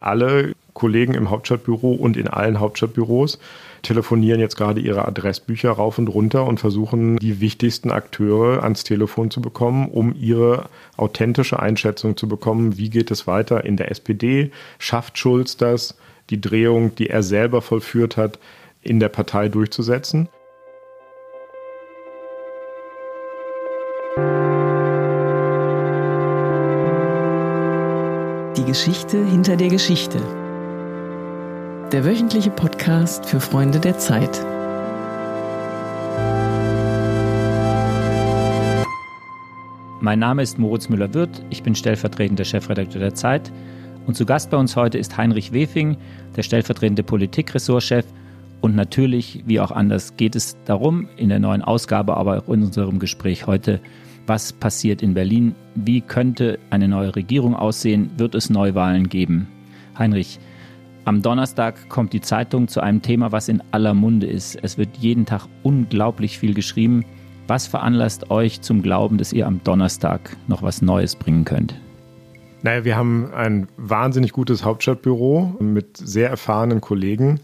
Alle Kollegen im Hauptstadtbüro und in allen Hauptstadtbüros telefonieren jetzt gerade ihre Adressbücher rauf und runter und versuchen, die wichtigsten Akteure ans Telefon zu bekommen, um ihre authentische Einschätzung zu bekommen, wie geht es weiter in der SPD, schafft Schulz das, die Drehung, die er selber vollführt hat, in der Partei durchzusetzen. Die Geschichte hinter der Geschichte. Der wöchentliche Podcast für Freunde der Zeit. Mein Name ist Moritz Müller-Wirth, ich bin stellvertretender Chefredakteur der Zeit und zu Gast bei uns heute ist Heinrich Wefing, der stellvertretende Politikressortchef und natürlich, wie auch anders, geht es darum, in der neuen Ausgabe, aber auch in unserem Gespräch heute, was passiert in Berlin, wie könnte eine neue Regierung aussehen, wird es Neuwahlen geben. Heinrich, am Donnerstag kommt die Zeitung zu einem Thema, was in aller Munde ist. Es wird jeden Tag unglaublich viel geschrieben. Was veranlasst euch zum Glauben, dass ihr am Donnerstag noch was Neues bringen könnt? Naja, wir haben ein wahnsinnig gutes Hauptstadtbüro mit sehr erfahrenen Kollegen,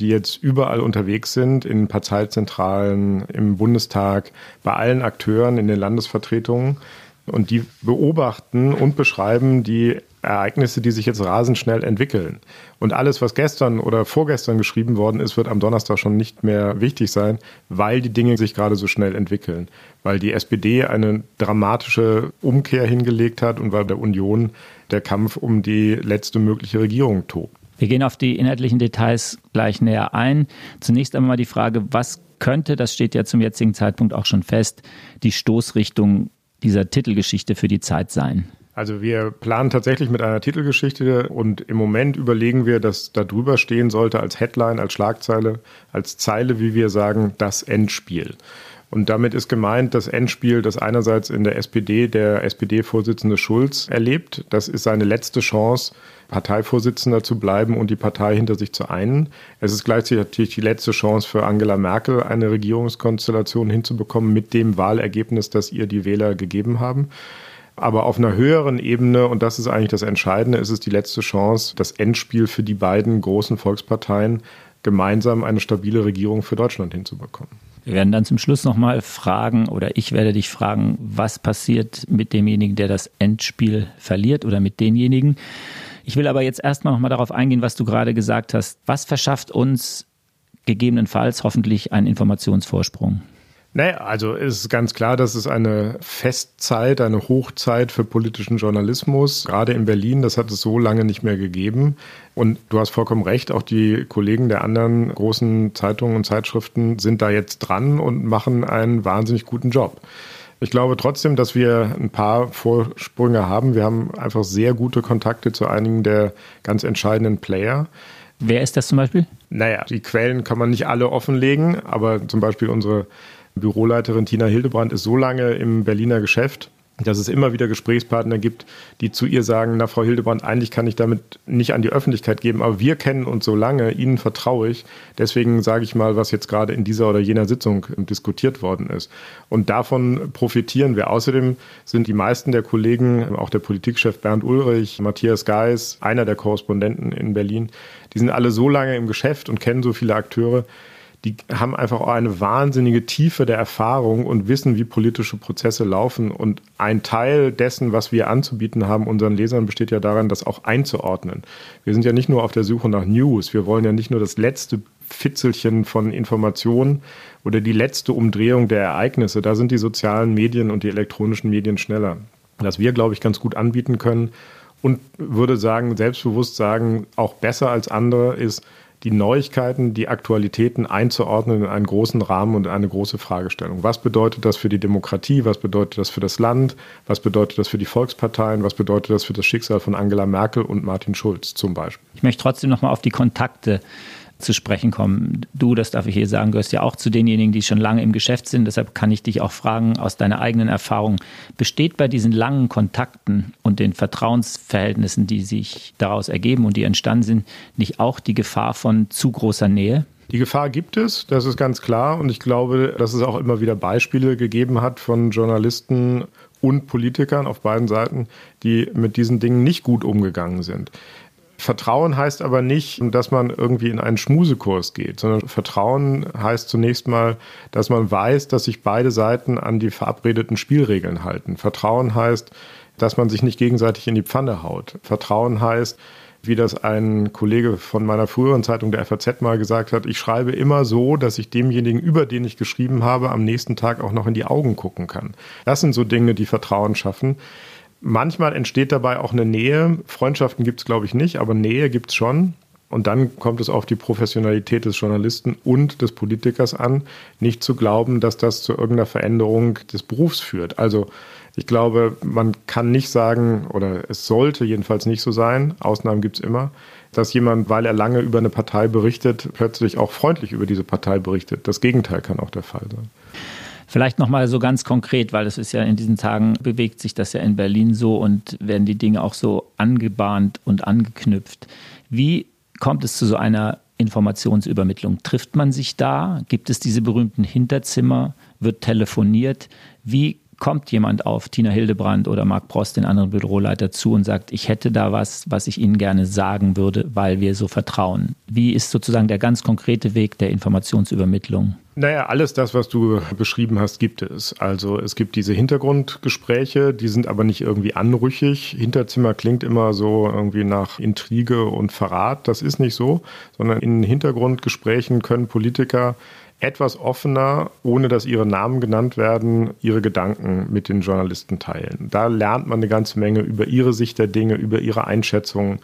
die jetzt überall unterwegs sind, in Parteizentralen, im Bundestag, bei allen Akteuren in den Landesvertretungen. Und die beobachten und beschreiben die Ereignisse, die sich jetzt rasend schnell entwickeln. Und alles, was gestern oder vorgestern geschrieben worden ist, wird am Donnerstag schon nicht mehr wichtig sein, weil die Dinge sich gerade so schnell entwickeln. Weil die SPD eine dramatische Umkehr hingelegt hat und weil der Union der Kampf um die letzte mögliche Regierung tobt. Wir gehen auf die inhaltlichen Details gleich näher ein. Zunächst einmal die Frage, was könnte, das steht ja zum jetzigen Zeitpunkt auch schon fest, die Stoßrichtung dieser Titelgeschichte für die Zeit sein? Also wir planen tatsächlich mit einer Titelgeschichte und im Moment überlegen wir, dass da drüber stehen sollte als Headline, als Schlagzeile, als Zeile, wie wir sagen, das Endspiel. Und damit ist gemeint das Endspiel, das einerseits in der SPD der SPD-Vorsitzende Schulz erlebt. Das ist seine letzte Chance, Parteivorsitzender zu bleiben und die Partei hinter sich zu einen. Es ist gleichzeitig die letzte Chance für Angela Merkel, eine Regierungskonstellation hinzubekommen mit dem Wahlergebnis, das ihr die Wähler gegeben haben. Aber auf einer höheren Ebene, und das ist eigentlich das Entscheidende, ist es die letzte Chance, das Endspiel für die beiden großen Volksparteien, gemeinsam eine stabile Regierung für Deutschland hinzubekommen. Wir werden dann zum Schluss nochmal fragen, oder ich werde dich fragen, was passiert mit demjenigen, der das Endspiel verliert oder mit denjenigen. Ich will aber jetzt erstmal nochmal darauf eingehen, was du gerade gesagt hast. Was verschafft uns gegebenenfalls hoffentlich einen Informationsvorsprung? Naja, also es ist ganz klar, dass es eine Festzeit, eine Hochzeit für politischen Journalismus, gerade in Berlin, das hat es so lange nicht mehr gegeben. Und du hast vollkommen recht, auch die Kollegen der anderen großen Zeitungen und Zeitschriften sind da jetzt dran und machen einen wahnsinnig guten Job. Ich glaube trotzdem, dass wir ein paar Vorsprünge haben. Wir haben einfach sehr gute Kontakte zu einigen der ganz entscheidenden Player. Wer ist das zum Beispiel? Naja, die Quellen kann man nicht alle offenlegen, aber zum Beispiel unsere Büroleiterin Tina Hildebrand ist so lange im Berliner Geschäft, dass es immer wieder Gesprächspartner gibt, die zu ihr sagen, na Frau Hildebrand, eigentlich kann ich damit nicht an die Öffentlichkeit geben, aber wir kennen uns so lange, Ihnen vertraue ich. Deswegen sage ich mal, was jetzt gerade in dieser oder jener Sitzung diskutiert worden ist. Und davon profitieren wir. Außerdem sind die meisten der Kollegen, auch der Politikchef Bernd Ulrich, Matthias Geis, einer der Korrespondenten in Berlin, die sind alle so lange im Geschäft und kennen so viele Akteure, die haben einfach auch eine wahnsinnige Tiefe der Erfahrung und wissen, wie politische Prozesse laufen. Und ein Teil dessen, was wir anzubieten haben, unseren Lesern, besteht ja darin, das auch einzuordnen. Wir sind ja nicht nur auf der Suche nach News. Wir wollen ja nicht nur das letzte Fitzelchen von Informationen oder die letzte Umdrehung der Ereignisse. Da sind die sozialen Medien und die elektronischen Medien schneller. Was wir, glaube ich, ganz gut anbieten können und würde sagen, selbstbewusst sagen, auch besser als andere ist, die Neuigkeiten, die Aktualitäten einzuordnen in einen großen Rahmen und eine große Fragestellung. Was bedeutet das für die Demokratie? Was bedeutet das für das Land? Was bedeutet das für die Volksparteien? Was bedeutet das für das Schicksal von Angela Merkel und Martin Schulz zum Beispiel? Ich möchte trotzdem noch mal auf die Kontakte zu sprechen kommen. Du, das darf ich hier sagen, gehörst ja auch zu denjenigen, die schon lange im Geschäft sind. Deshalb kann ich dich auch fragen aus deiner eigenen Erfahrung. Besteht bei diesen langen Kontakten und den Vertrauensverhältnissen, die sich daraus ergeben und die entstanden sind, nicht auch die Gefahr von zu großer Nähe? Die Gefahr gibt es, das ist ganz klar. Und ich glaube, dass es auch immer wieder Beispiele gegeben hat von Journalisten und Politikern auf beiden Seiten, die mit diesen Dingen nicht gut umgegangen sind Vertrauen heißt aber nicht, dass man irgendwie in einen Schmusekurs geht, sondern Vertrauen heißt zunächst mal, dass man weiß, dass sich beide Seiten an die verabredeten Spielregeln halten. Vertrauen heißt, dass man sich nicht gegenseitig in die Pfanne haut. Vertrauen heißt, wie das ein Kollege von meiner früheren Zeitung der FAZ mal gesagt hat, ich schreibe immer so, dass ich demjenigen, über den ich geschrieben habe, am nächsten Tag auch noch in die Augen gucken kann. Das sind so Dinge, die Vertrauen schaffen. Manchmal entsteht dabei auch eine Nähe. Freundschaften gibt es, glaube ich, nicht, aber Nähe gibt es schon. Und dann kommt es auf die Professionalität des Journalisten und des Politikers an, nicht zu glauben, dass das zu irgendeiner Veränderung des Berufs führt. Also ich glaube, man kann nicht sagen, oder es sollte jedenfalls nicht so sein, Ausnahmen gibt es immer, dass jemand, weil er lange über eine Partei berichtet, plötzlich auch freundlich über diese Partei berichtet. Das Gegenteil kann auch der Fall sein. Vielleicht nochmal so ganz konkret, weil es ist ja in diesen Tagen bewegt sich das ja in Berlin so und werden die Dinge auch so angebahnt und angeknüpft. Wie kommt es zu so einer Informationsübermittlung? Trifft man sich da? Gibt es diese berühmten Hinterzimmer? Wird telefoniert? Wie kommt jemand auf Tina Hildebrand oder Marc Prost, den anderen Büroleiter, zu und sagt, ich hätte da was, was ich Ihnen gerne sagen würde, weil wir so vertrauen? Wie ist sozusagen der ganz konkrete Weg der Informationsübermittlung? Naja, alles das, was du beschrieben hast, gibt es. Also es gibt diese Hintergrundgespräche, die sind aber nicht irgendwie anrüchig. Hinterzimmer klingt immer so irgendwie nach Intrige und Verrat. Das ist nicht so, sondern in Hintergrundgesprächen können Politiker etwas offener, ohne dass ihre Namen genannt werden, ihre Gedanken mit den Journalisten teilen. Da lernt man eine ganze Menge über ihre Sicht der Dinge, über ihre Einschätzungen.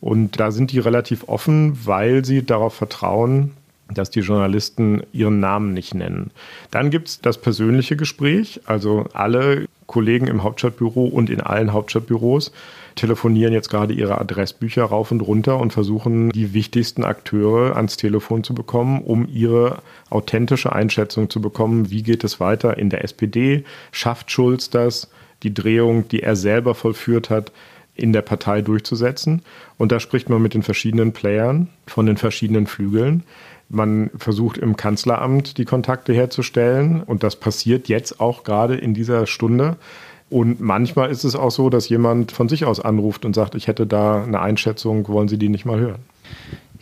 Und da sind die relativ offen, weil sie darauf vertrauen, dass die Journalisten ihren Namen nicht nennen. Dann gibt es das persönliche Gespräch. Also alle Kollegen im Hauptstadtbüro und in allen Hauptstadtbüros telefonieren jetzt gerade ihre Adressbücher rauf und runter und versuchen, die wichtigsten Akteure ans Telefon zu bekommen, um ihre authentische Einschätzung zu bekommen, wie geht es weiter in der SPD, schafft Schulz das, die Drehung, die er selber vollführt hat, in der Partei durchzusetzen. Und da spricht man mit den verschiedenen Playern von den verschiedenen Flügeln. Man versucht im Kanzleramt die Kontakte herzustellen und das passiert jetzt auch gerade in dieser Stunde. Und manchmal ist es auch so, dass jemand von sich aus anruft und sagt, ich hätte da eine Einschätzung, wollen Sie die nicht mal hören?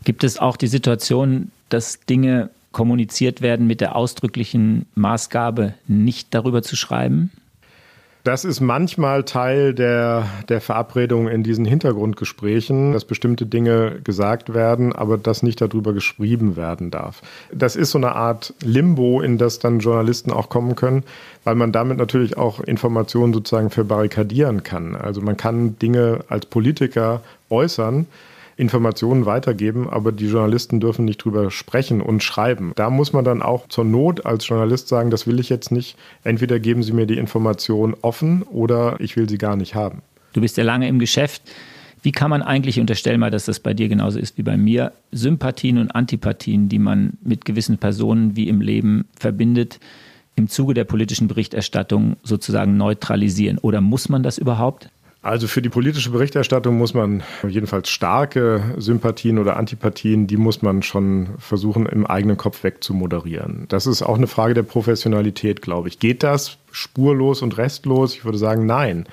Gibt es auch die Situation, dass Dinge kommuniziert werden mit der ausdrücklichen Maßgabe, nicht darüber zu schreiben? Das ist manchmal Teil der, der Verabredung in diesen Hintergrundgesprächen, dass bestimmte Dinge gesagt werden, aber dass nicht darüber geschrieben werden darf. Das ist so eine Art Limbo, in das dann Journalisten auch kommen können, weil man damit natürlich auch Informationen sozusagen verbarrikadieren kann. Also man kann Dinge als Politiker äußern, Informationen weitergeben, aber die Journalisten dürfen nicht drüber sprechen und schreiben. Da muss man dann auch zur Not als Journalist sagen, das will ich jetzt nicht. Entweder geben Sie mir die Information offen oder ich will sie gar nicht haben. Du bist ja lange im Geschäft. Wie kann man eigentlich, unterstellen mal, dass das bei dir genauso ist wie bei mir, Sympathien und Antipathien, die man mit gewissen Personen wie im Leben verbindet, im Zuge der politischen Berichterstattung sozusagen neutralisieren? Oder muss man das überhaupt? Also für die politische Berichterstattung muss man jedenfalls starke Sympathien oder Antipathien, die muss man schon versuchen, im eigenen Kopf wegzumoderieren. Das ist auch eine Frage der Professionalität, glaube ich. Geht das spurlos und restlos? Ich würde sagen, nein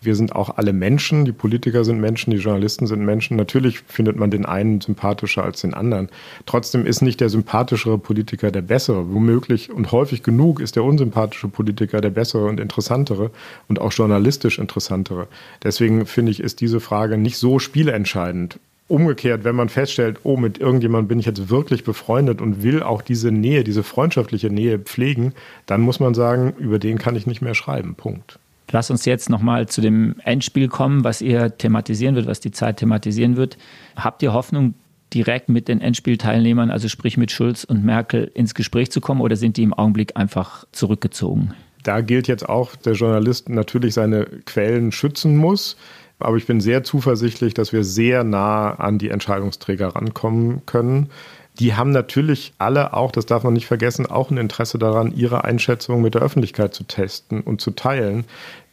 wir sind auch alle Menschen, die Politiker sind Menschen, die Journalisten sind Menschen. Natürlich findet man den einen sympathischer als den anderen. Trotzdem ist nicht der sympathischere Politiker der bessere. Womöglich und häufig genug ist der unsympathische Politiker der bessere und interessantere und auch journalistisch interessantere. Deswegen finde ich, ist diese Frage nicht so spielentscheidend. Umgekehrt, wenn man feststellt, oh, mit irgendjemandem bin ich jetzt wirklich befreundet und will auch diese Nähe, diese freundschaftliche Nähe pflegen, dann muss man sagen, über den kann ich nicht mehr schreiben. Punkt. Lass uns jetzt nochmal zu dem Endspiel kommen, was ihr thematisieren wird, was die Zeit thematisieren wird. Habt ihr Hoffnung, direkt mit den Endspielteilnehmern, also sprich mit Schulz und Merkel, ins Gespräch zu kommen oder sind die im Augenblick einfach zurückgezogen? Da gilt jetzt auch, der Journalist natürlich seine Quellen schützen muss. Aber ich bin sehr zuversichtlich, dass wir sehr nah an die Entscheidungsträger rankommen können die haben natürlich alle auch, das darf man nicht vergessen, auch ein Interesse daran, ihre Einschätzung mit der Öffentlichkeit zu testen und zu teilen.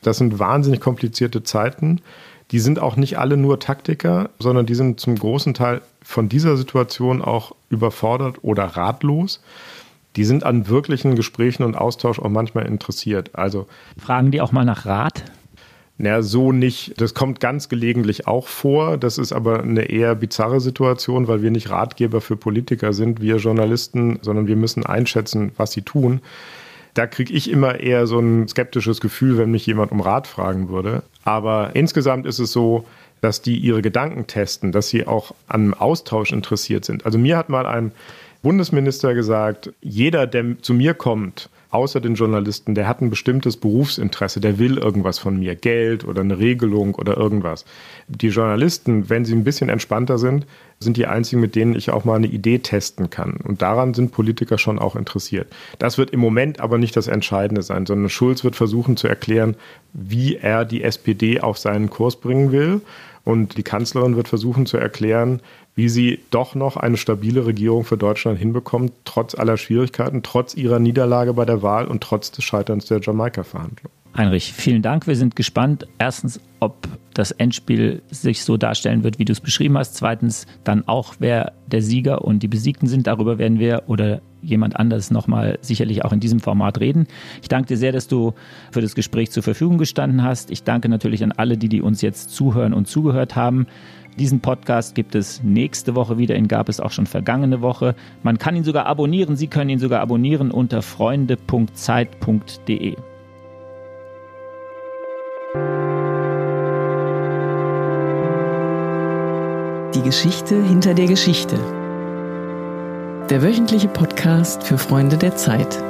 Das sind wahnsinnig komplizierte Zeiten. Die sind auch nicht alle nur Taktiker, sondern die sind zum großen Teil von dieser Situation auch überfordert oder ratlos. Die sind an wirklichen Gesprächen und Austausch auch manchmal interessiert. Also fragen die auch mal nach Rat? Naja, so nicht. Das kommt ganz gelegentlich auch vor. Das ist aber eine eher bizarre Situation, weil wir nicht Ratgeber für Politiker sind, wir Journalisten, sondern wir müssen einschätzen, was sie tun. Da kriege ich immer eher so ein skeptisches Gefühl, wenn mich jemand um Rat fragen würde. Aber insgesamt ist es so, dass die ihre Gedanken testen, dass sie auch an Austausch interessiert sind. Also mir hat mal ein Bundesminister gesagt, jeder, der zu mir kommt außer den Journalisten, der hat ein bestimmtes Berufsinteresse, der will irgendwas von mir, Geld oder eine Regelung oder irgendwas. Die Journalisten, wenn sie ein bisschen entspannter sind, sind die einzigen, mit denen ich auch mal eine Idee testen kann. Und daran sind Politiker schon auch interessiert. Das wird im Moment aber nicht das Entscheidende sein, sondern Schulz wird versuchen zu erklären, wie er die SPD auf seinen Kurs bringen will. Und die Kanzlerin wird versuchen zu erklären, wie sie doch noch eine stabile Regierung für Deutschland hinbekommt, trotz aller Schwierigkeiten, trotz ihrer Niederlage bei der Wahl und trotz des Scheiterns der Jamaika-Verhandlungen. Heinrich, vielen Dank. Wir sind gespannt. Erstens, ob das Endspiel sich so darstellen wird, wie du es beschrieben hast. Zweitens, dann auch, wer der Sieger und die Besiegten sind. Darüber werden wir oder jemand anders nochmal sicherlich auch in diesem Format reden. Ich danke dir sehr, dass du für das Gespräch zur Verfügung gestanden hast. Ich danke natürlich an alle, die, die uns jetzt zuhören und zugehört haben. Diesen Podcast gibt es nächste Woche wieder, ihn gab es auch schon vergangene Woche. Man kann ihn sogar abonnieren, Sie können ihn sogar abonnieren unter freunde.zeit.de. Die Geschichte hinter der Geschichte. Der wöchentliche Podcast für Freunde der Zeit.